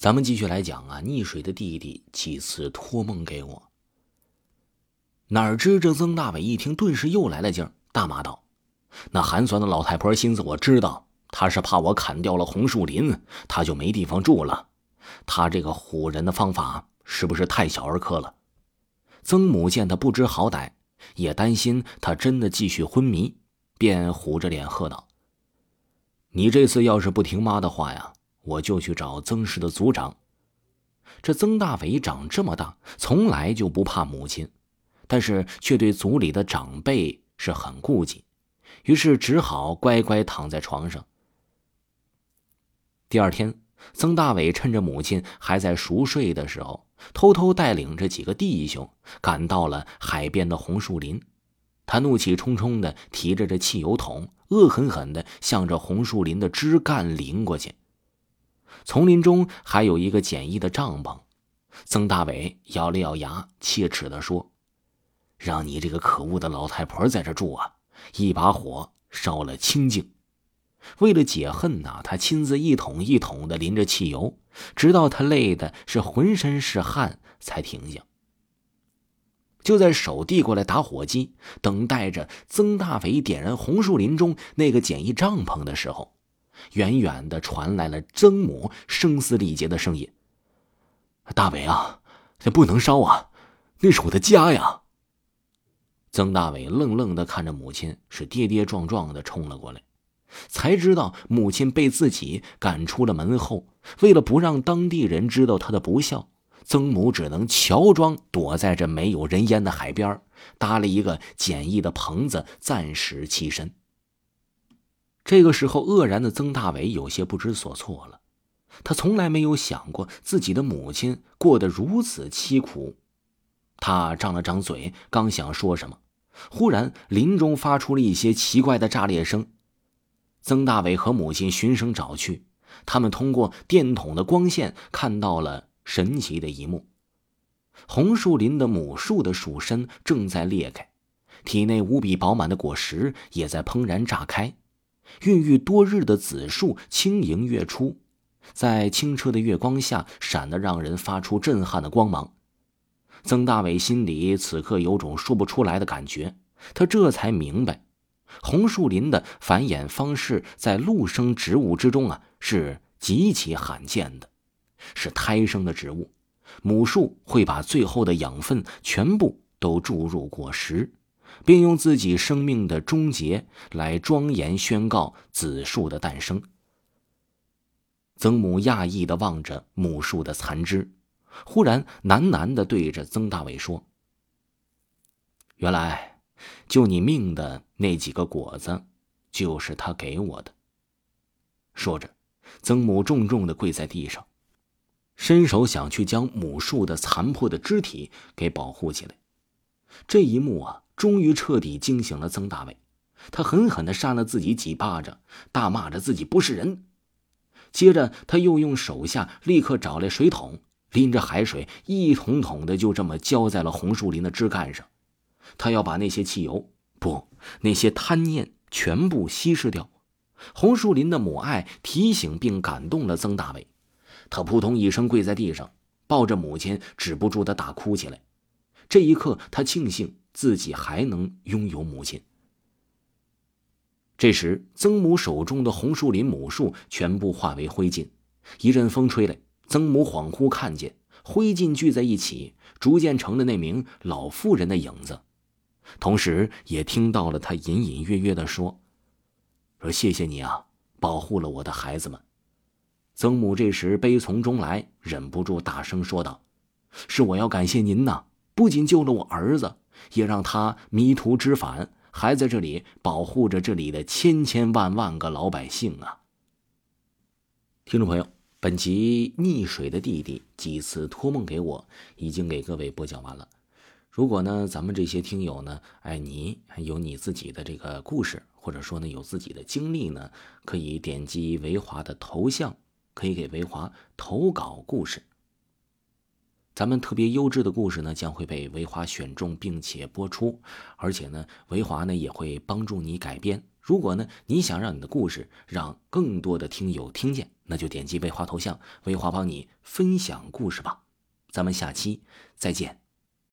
咱们继续来讲啊，溺水的弟弟几次托梦给我。哪知这曾大伟一听，顿时又来了劲儿，大骂道：“那寒酸的老太婆心思我知道，她是怕我砍掉了红树林，她就没地方住了。她这个唬人的方法是不是太小儿科了？”曾母见他不知好歹，也担心他真的继续昏迷，便虎着脸喝道：“你这次要是不听妈的话呀！”我就去找曾氏的族长。这曾大伟长这么大，从来就不怕母亲，但是却对族里的长辈是很顾忌，于是只好乖乖躺在床上。第二天，曾大伟趁着母亲还在熟睡的时候，偷偷带领着几个弟兄赶到了海边的红树林。他怒气冲冲的提着这汽油桶，恶狠狠的向着红树林的枝干淋过去。丛林中还有一个简易的帐篷，曾大伟咬了咬牙，切齿地说：“让你这个可恶的老太婆在这住啊！一把火烧了清净。”为了解恨呐，他亲自一桶一桶的淋着汽油，直到他累的是浑身是汗才停下。就在手递过来打火机，等待着曾大伟点燃红树林中那个简易帐篷的时候。远远的传来了曾母声嘶力竭的声音：“大伟啊，这不能烧啊，那是我的家呀！”曾大伟愣愣的看着母亲，是跌跌撞撞的冲了过来，才知道母亲被自己赶出了门后。为了不让当地人知道他的不孝，曾母只能乔装躲在这没有人烟的海边，搭了一个简易的棚子，暂时栖身。这个时候，愕然的曾大伟有些不知所措了。他从来没有想过自己的母亲过得如此凄苦。他张了张嘴，刚想说什么，忽然林中发出了一些奇怪的炸裂声。曾大伟和母亲循声找去，他们通过电筒的光线看到了神奇的一幕：红树林的母树的树身正在裂开，体内无比饱满的果实也在怦然炸开。孕育多日的紫树轻盈跃出，在清澈的月光下闪得让人发出震撼的光芒。曾大伟心里此刻有种说不出来的感觉，他这才明白，红树林的繁衍方式在陆生植物之中啊是极其罕见的，是胎生的植物，母树会把最后的养分全部都注入果实。并用自己生命的终结来庄严宣告子树的诞生。曾母讶异的望着母树的残枝，忽然喃喃的对着曾大伟说：“原来，救你命的那几个果子，就是他给我的。”说着，曾母重重的跪在地上，伸手想去将母树的残破的肢体给保护起来。这一幕啊！终于彻底惊醒了曾大伟，他狠狠地扇了自己几巴掌，大骂着自己不是人。接着，他又用手下立刻找来水桶，拎着海水一桶桶的就这么浇在了红树林的枝干上。他要把那些汽油，不，那些贪念全部稀释掉。红树林的母爱提醒并感动了曾大伟，他扑通一声跪在地上，抱着母亲止不住的大哭起来。这一刻，他庆幸。自己还能拥有母亲。这时，曾母手中的红树林母树全部化为灰烬。一阵风吹来，曾母恍惚看见灰烬聚在一起，逐渐成了那名老妇人的影子，同时也听到了她隐隐约约的说：“说谢谢你啊，保护了我的孩子们。”曾母这时悲从中来，忍不住大声说道：“是我要感谢您呐，不仅救了我儿子。”也让他迷途知返，还在这里保护着这里的千千万万个老百姓啊！听众朋友，本集溺水的弟弟几次托梦给我，已经给各位播讲完了。如果呢，咱们这些听友呢，哎，你有你自己的这个故事，或者说呢，有自己的经历呢，可以点击维华的头像，可以给维华投稿故事。咱们特别优质的故事呢，将会被维华选中并且播出，而且呢，维华呢也会帮助你改编，如果呢，你想让你的故事让更多的听友听见，那就点击维华头像，维华帮你分享故事吧。咱们下期再见。